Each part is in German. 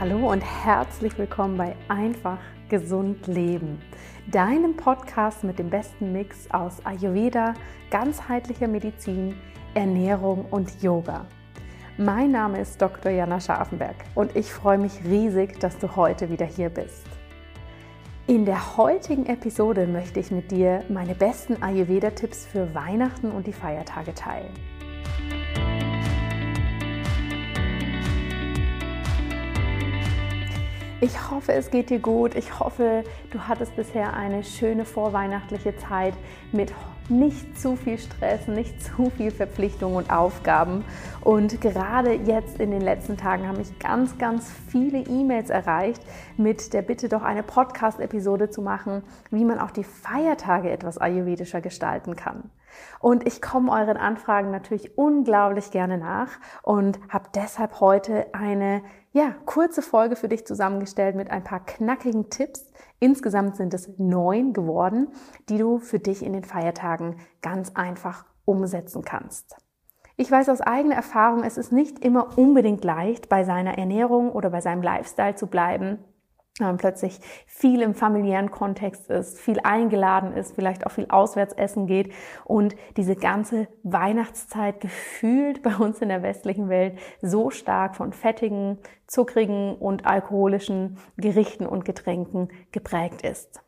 Hallo und herzlich willkommen bei Einfach Gesund Leben, deinem Podcast mit dem besten Mix aus Ayurveda, ganzheitlicher Medizin, Ernährung und Yoga. Mein Name ist Dr. Jana Scharfenberg und ich freue mich riesig, dass du heute wieder hier bist. In der heutigen Episode möchte ich mit dir meine besten Ayurveda-Tipps für Weihnachten und die Feiertage teilen. Ich hoffe, es geht dir gut. Ich hoffe, du hattest bisher eine schöne vorweihnachtliche Zeit mit nicht zu viel Stress, nicht zu viel Verpflichtungen und Aufgaben. Und gerade jetzt in den letzten Tagen haben mich ganz, ganz viele E-Mails erreicht mit der Bitte, doch eine Podcast-Episode zu machen, wie man auch die Feiertage etwas ayurvedischer gestalten kann. Und ich komme euren Anfragen natürlich unglaublich gerne nach und habe deshalb heute eine ja, kurze Folge für dich zusammengestellt mit ein paar knackigen Tipps. Insgesamt sind es neun geworden, die du für dich in den Feiertagen ganz einfach umsetzen kannst. Ich weiß aus eigener Erfahrung, es ist nicht immer unbedingt leicht, bei seiner Ernährung oder bei seinem Lifestyle zu bleiben plötzlich viel im familiären Kontext ist, viel eingeladen ist, vielleicht auch viel auswärts essen geht und diese ganze Weihnachtszeit gefühlt bei uns in der westlichen Welt so stark von fettigen, zuckrigen und alkoholischen Gerichten und Getränken geprägt ist.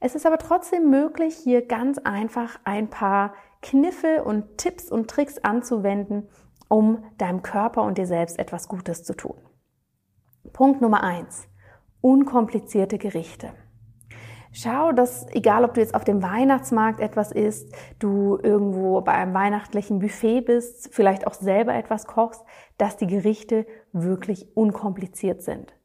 Es ist aber trotzdem möglich, hier ganz einfach ein paar Kniffe und Tipps und Tricks anzuwenden, um deinem Körper und dir selbst etwas Gutes zu tun. Punkt Nummer eins unkomplizierte Gerichte. Schau, dass egal ob du jetzt auf dem Weihnachtsmarkt etwas isst, du irgendwo bei einem weihnachtlichen Buffet bist, vielleicht auch selber etwas kochst, dass die Gerichte wirklich unkompliziert sind.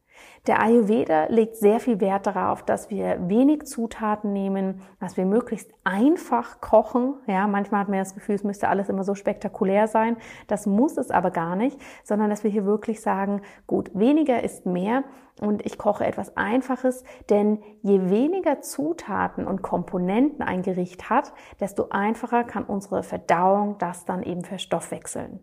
Der Ayurveda legt sehr viel Wert darauf, dass wir wenig Zutaten nehmen, dass wir möglichst einfach kochen. Ja, manchmal hat man das Gefühl, es müsste alles immer so spektakulär sein. Das muss es aber gar nicht, sondern dass wir hier wirklich sagen, gut, weniger ist mehr und ich koche etwas Einfaches, denn je weniger Zutaten und Komponenten ein Gericht hat, desto einfacher kann unsere Verdauung das dann eben verstoffwechseln.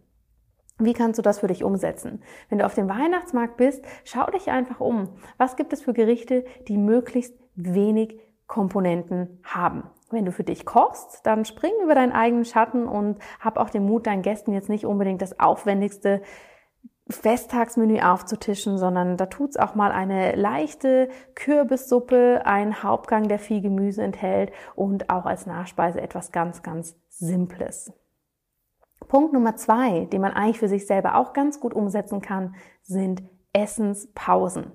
Wie kannst du das für dich umsetzen? Wenn du auf dem Weihnachtsmarkt bist, schau dich einfach um. Was gibt es für Gerichte, die möglichst wenig Komponenten haben? Wenn du für dich kochst, dann spring über deinen eigenen Schatten und hab auch den Mut, deinen Gästen jetzt nicht unbedingt das aufwendigste Festtagsmenü aufzutischen, sondern da tut's auch mal eine leichte Kürbissuppe, ein Hauptgang, der viel Gemüse enthält und auch als Nachspeise etwas ganz, ganz Simples. Punkt Nummer zwei, den man eigentlich für sich selber auch ganz gut umsetzen kann, sind Essenspausen.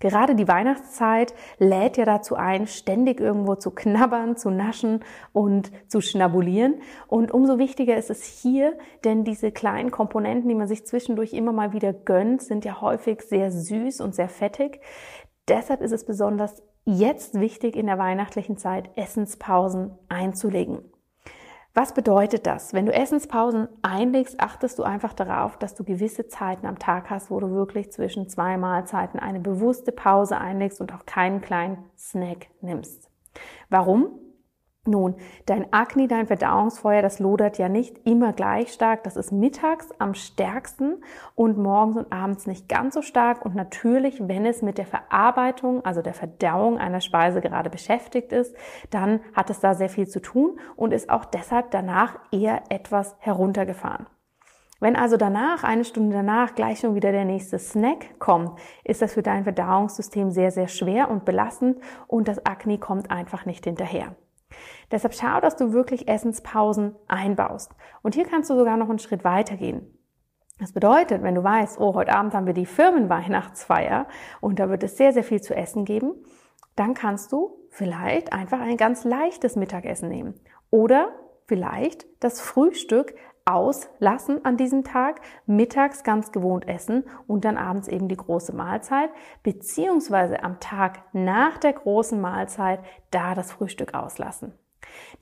Gerade die Weihnachtszeit lädt ja dazu ein, ständig irgendwo zu knabbern, zu naschen und zu schnabulieren. Und umso wichtiger ist es hier, denn diese kleinen Komponenten, die man sich zwischendurch immer mal wieder gönnt, sind ja häufig sehr süß und sehr fettig. Deshalb ist es besonders jetzt wichtig, in der weihnachtlichen Zeit Essenspausen einzulegen. Was bedeutet das? Wenn du Essenspausen einlegst, achtest du einfach darauf, dass du gewisse Zeiten am Tag hast, wo du wirklich zwischen zwei Mahlzeiten eine bewusste Pause einlegst und auch keinen kleinen Snack nimmst. Warum? Nun, dein Akne, dein Verdauungsfeuer, das lodert ja nicht immer gleich stark. Das ist mittags am stärksten und morgens und abends nicht ganz so stark. Und natürlich, wenn es mit der Verarbeitung, also der Verdauung einer Speise gerade beschäftigt ist, dann hat es da sehr viel zu tun und ist auch deshalb danach eher etwas heruntergefahren. Wenn also danach, eine Stunde danach, gleich schon wieder der nächste Snack kommt, ist das für dein Verdauungssystem sehr, sehr schwer und belastend und das Akne kommt einfach nicht hinterher. Deshalb schau, dass du wirklich Essenspausen einbaust. Und hier kannst du sogar noch einen Schritt weiter gehen. Das bedeutet, wenn du weißt, oh, heute Abend haben wir die Firmenweihnachtsfeier und da wird es sehr, sehr viel zu essen geben, dann kannst du vielleicht einfach ein ganz leichtes Mittagessen nehmen. Oder vielleicht das Frühstück auslassen an diesem Tag, mittags ganz gewohnt essen und dann abends eben die große Mahlzeit, beziehungsweise am Tag nach der großen Mahlzeit da das Frühstück auslassen.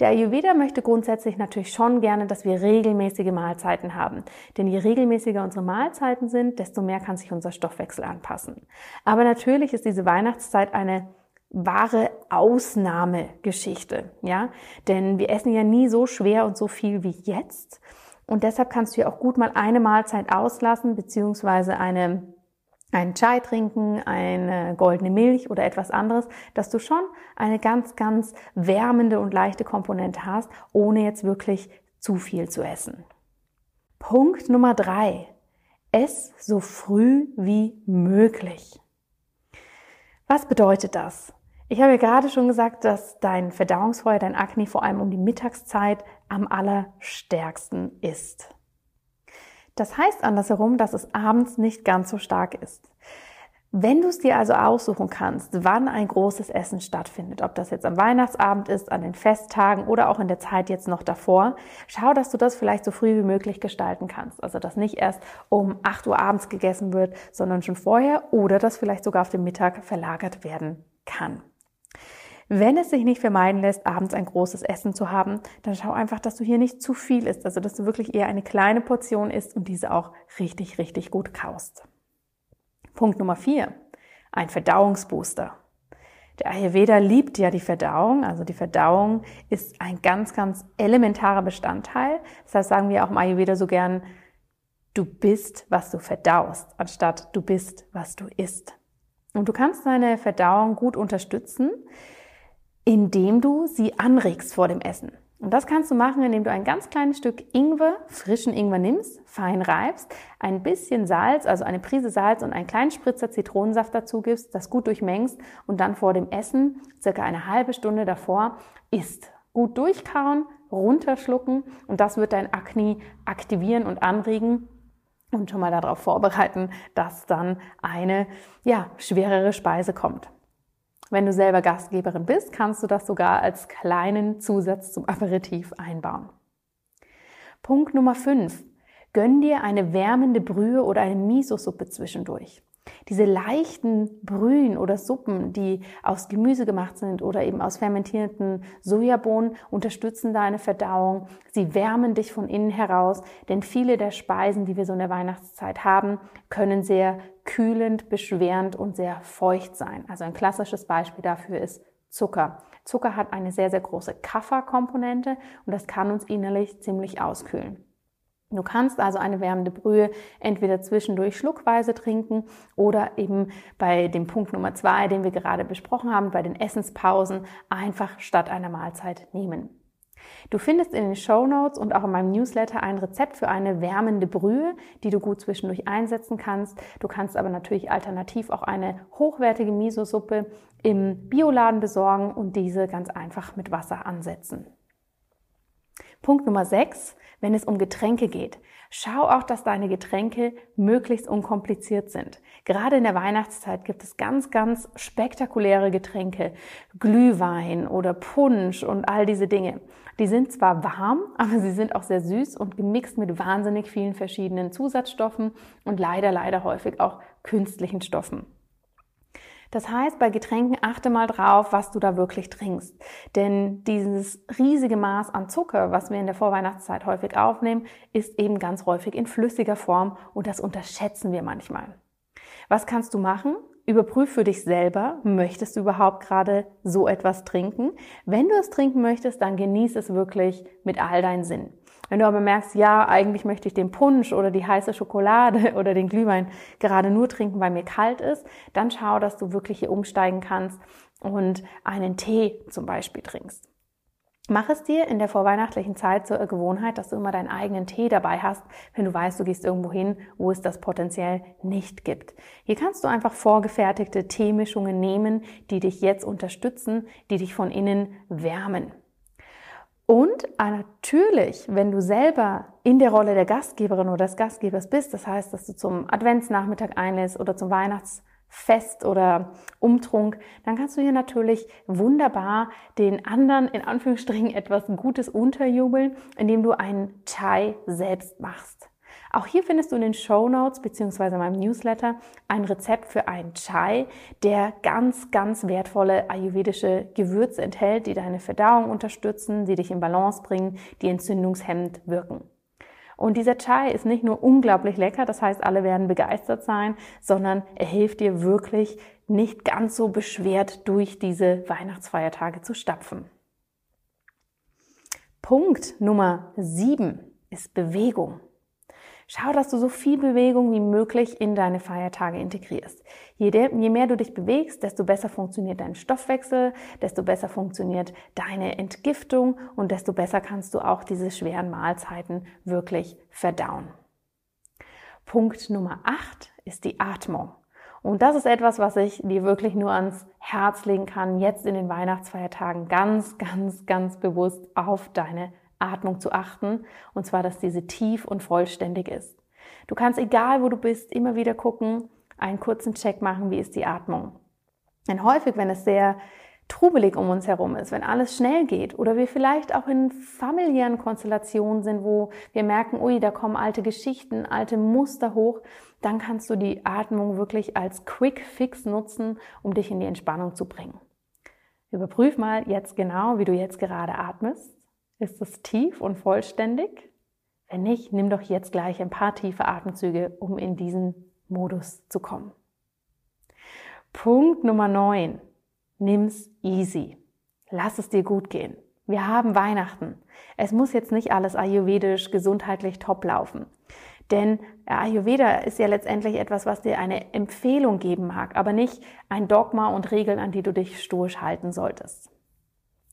Der Ayurveda möchte grundsätzlich natürlich schon gerne, dass wir regelmäßige Mahlzeiten haben. Denn je regelmäßiger unsere Mahlzeiten sind, desto mehr kann sich unser Stoffwechsel anpassen. Aber natürlich ist diese Weihnachtszeit eine wahre Ausnahmegeschichte, ja? Denn wir essen ja nie so schwer und so viel wie jetzt. Und deshalb kannst du ja auch gut mal eine Mahlzeit auslassen, beziehungsweise eine, einen Chai trinken, eine goldene Milch oder etwas anderes, dass du schon eine ganz, ganz wärmende und leichte Komponente hast, ohne jetzt wirklich zu viel zu essen. Punkt Nummer drei. Ess so früh wie möglich. Was bedeutet das? Ich habe ja gerade schon gesagt, dass dein Verdauungsfeuer, dein Akne vor allem um die Mittagszeit am allerstärksten ist. Das heißt andersherum, dass es abends nicht ganz so stark ist. Wenn du es dir also aussuchen kannst, wann ein großes Essen stattfindet, ob das jetzt am Weihnachtsabend ist, an den Festtagen oder auch in der Zeit jetzt noch davor, schau, dass du das vielleicht so früh wie möglich gestalten kannst. Also, dass nicht erst um 8 Uhr abends gegessen wird, sondern schon vorher oder dass vielleicht sogar auf den Mittag verlagert werden kann. Wenn es sich nicht vermeiden lässt, abends ein großes Essen zu haben, dann schau einfach, dass du hier nicht zu viel isst, also dass du wirklich eher eine kleine Portion isst und diese auch richtig, richtig gut kaust. Punkt Nummer vier. Ein Verdauungsbooster. Der Ayurveda liebt ja die Verdauung. Also die Verdauung ist ein ganz, ganz elementarer Bestandteil. Das heißt, sagen wir auch im Ayurveda so gern, du bist, was du verdaust, anstatt du bist, was du isst. Und du kannst deine Verdauung gut unterstützen, indem du sie anregst vor dem Essen. Und das kannst du machen, indem du ein ganz kleines Stück Ingwer, frischen Ingwer nimmst, fein reibst, ein bisschen Salz, also eine Prise Salz und einen kleinen Spritzer Zitronensaft dazu gibst, das gut durchmengst und dann vor dem Essen, circa eine halbe Stunde davor, isst. Gut durchkauen, runterschlucken und das wird dein Akne aktivieren und anregen und schon mal darauf vorbereiten, dass dann eine, ja, schwerere Speise kommt. Wenn du selber Gastgeberin bist, kannst du das sogar als kleinen Zusatz zum Aperitif einbauen. Punkt Nummer 5. Gönn dir eine wärmende Brühe oder eine Miso-Suppe zwischendurch. Diese leichten Brühen oder Suppen, die aus Gemüse gemacht sind oder eben aus fermentierten Sojabohnen, unterstützen deine Verdauung. Sie wärmen dich von innen heraus, denn viele der Speisen, die wir so in der Weihnachtszeit haben, können sehr kühlend, beschwerend und sehr feucht sein. Also ein klassisches Beispiel dafür ist Zucker. Zucker hat eine sehr, sehr große Kafferkomponente und das kann uns innerlich ziemlich auskühlen. Du kannst also eine wärmende Brühe entweder zwischendurch schluckweise trinken oder eben bei dem Punkt Nummer zwei, den wir gerade besprochen haben, bei den Essenspausen einfach statt einer Mahlzeit nehmen. Du findest in den Show Notes und auch in meinem Newsletter ein Rezept für eine wärmende Brühe, die du gut zwischendurch einsetzen kannst. Du kannst aber natürlich alternativ auch eine hochwertige Miso-Suppe im Bioladen besorgen und diese ganz einfach mit Wasser ansetzen. Punkt Nummer 6, wenn es um Getränke geht. Schau auch, dass deine Getränke möglichst unkompliziert sind. Gerade in der Weihnachtszeit gibt es ganz, ganz spektakuläre Getränke. Glühwein oder Punsch und all diese Dinge. Die sind zwar warm, aber sie sind auch sehr süß und gemixt mit wahnsinnig vielen verschiedenen Zusatzstoffen und leider, leider häufig auch künstlichen Stoffen. Das heißt, bei Getränken achte mal drauf, was du da wirklich trinkst. Denn dieses riesige Maß an Zucker, was wir in der Vorweihnachtszeit häufig aufnehmen, ist eben ganz häufig in flüssiger Form und das unterschätzen wir manchmal. Was kannst du machen? Überprüf für dich selber, möchtest du überhaupt gerade so etwas trinken? Wenn du es trinken möchtest, dann genieß es wirklich mit all deinen Sinnen. Wenn du aber merkst, ja, eigentlich möchte ich den Punsch oder die heiße Schokolade oder den Glühwein gerade nur trinken, weil mir kalt ist, dann schau, dass du wirklich hier umsteigen kannst und einen Tee zum Beispiel trinkst. Mach es dir in der vorweihnachtlichen Zeit zur Gewohnheit, dass du immer deinen eigenen Tee dabei hast, wenn du weißt, du gehst irgendwo hin, wo es das potenziell nicht gibt. Hier kannst du einfach vorgefertigte Teemischungen nehmen, die dich jetzt unterstützen, die dich von innen wärmen. Und natürlich, wenn du selber in der Rolle der Gastgeberin oder des Gastgebers bist, das heißt, dass du zum Adventsnachmittag einlädst oder zum Weihnachts Fest oder Umtrunk, dann kannst du hier natürlich wunderbar den anderen in Anführungsstrichen etwas Gutes unterjubeln, indem du einen Chai selbst machst. Auch hier findest du in den Show Notes beziehungsweise meinem Newsletter ein Rezept für einen Chai, der ganz, ganz wertvolle ayurvedische Gewürze enthält, die deine Verdauung unterstützen, die dich in Balance bringen, die entzündungshemmend wirken. Und dieser Chai ist nicht nur unglaublich lecker, das heißt, alle werden begeistert sein, sondern er hilft dir wirklich nicht ganz so beschwert durch diese Weihnachtsfeiertage zu stapfen. Punkt Nummer sieben ist Bewegung. Schau, dass du so viel Bewegung wie möglich in deine Feiertage integrierst. Je, mehr du dich bewegst, desto besser funktioniert dein Stoffwechsel, desto besser funktioniert deine Entgiftung und desto besser kannst du auch diese schweren Mahlzeiten wirklich verdauen. Punkt Nummer 8 ist die Atmung. Und das ist etwas, was ich dir wirklich nur ans Herz legen kann, jetzt in den Weihnachtsfeiertagen ganz, ganz, ganz bewusst auf deine Atmung zu achten, und zwar, dass diese tief und vollständig ist. Du kannst, egal wo du bist, immer wieder gucken, einen kurzen Check machen, wie ist die Atmung. Denn häufig, wenn es sehr trubelig um uns herum ist, wenn alles schnell geht oder wir vielleicht auch in familiären Konstellationen sind, wo wir merken, ui, da kommen alte Geschichten, alte Muster hoch, dann kannst du die Atmung wirklich als Quick Fix nutzen, um dich in die Entspannung zu bringen. Überprüf mal jetzt genau, wie du jetzt gerade atmest. Ist es tief und vollständig? Wenn nicht, nimm doch jetzt gleich ein paar tiefe Atemzüge, um in diesen Modus zu kommen. Punkt Nummer 9. Nimm's easy. Lass es dir gut gehen. Wir haben Weihnachten. Es muss jetzt nicht alles ayurvedisch, gesundheitlich top laufen. Denn Ayurveda ist ja letztendlich etwas, was dir eine Empfehlung geben mag, aber nicht ein Dogma und Regeln, an die du dich stoisch halten solltest.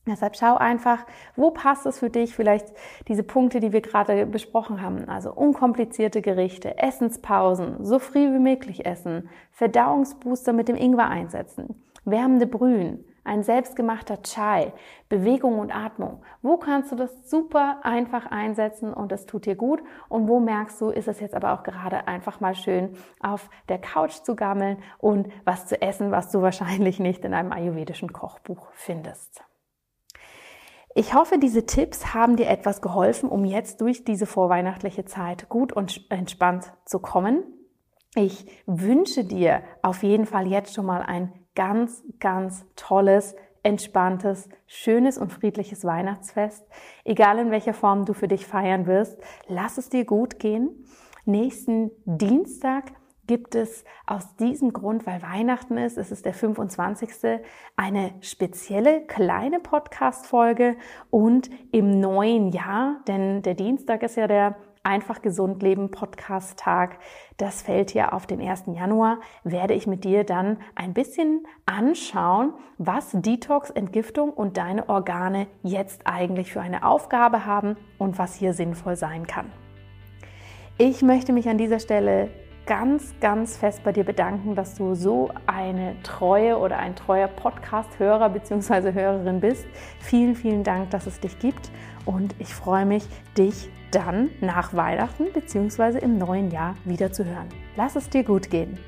Deshalb schau einfach, wo passt es für dich, vielleicht diese Punkte, die wir gerade besprochen haben. Also unkomplizierte Gerichte, Essenspausen, so früh wie möglich essen, Verdauungsbooster mit dem Ingwer einsetzen, wärmende Brühen, ein selbstgemachter Chai, Bewegung und Atmung. Wo kannst du das super einfach einsetzen und es tut dir gut? Und wo merkst du, ist es jetzt aber auch gerade einfach mal schön, auf der Couch zu gammeln und was zu essen, was du wahrscheinlich nicht in einem ayurvedischen Kochbuch findest. Ich hoffe, diese Tipps haben dir etwas geholfen, um jetzt durch diese vorweihnachtliche Zeit gut und entspannt zu kommen. Ich wünsche dir auf jeden Fall jetzt schon mal ein ganz, ganz tolles, entspanntes, schönes und friedliches Weihnachtsfest. Egal in welcher Form du für dich feiern wirst, lass es dir gut gehen. Nächsten Dienstag gibt es aus diesem Grund, weil Weihnachten ist, es ist der 25. eine spezielle kleine Podcast-Folge und im neuen Jahr, denn der Dienstag ist ja der Einfach gesund leben Podcast Tag. Das fällt ja auf den 1. Januar. Werde ich mit dir dann ein bisschen anschauen, was Detox, Entgiftung und deine Organe jetzt eigentlich für eine Aufgabe haben und was hier sinnvoll sein kann. Ich möchte mich an dieser Stelle ganz, ganz fest bei dir bedanken, dass du so eine treue oder ein treuer Podcast-Hörer bzw. Hörerin bist. Vielen, vielen Dank, dass es dich gibt und ich freue mich, dich dann nach Weihnachten bzw. im neuen Jahr wieder zu hören. Lass es dir gut gehen.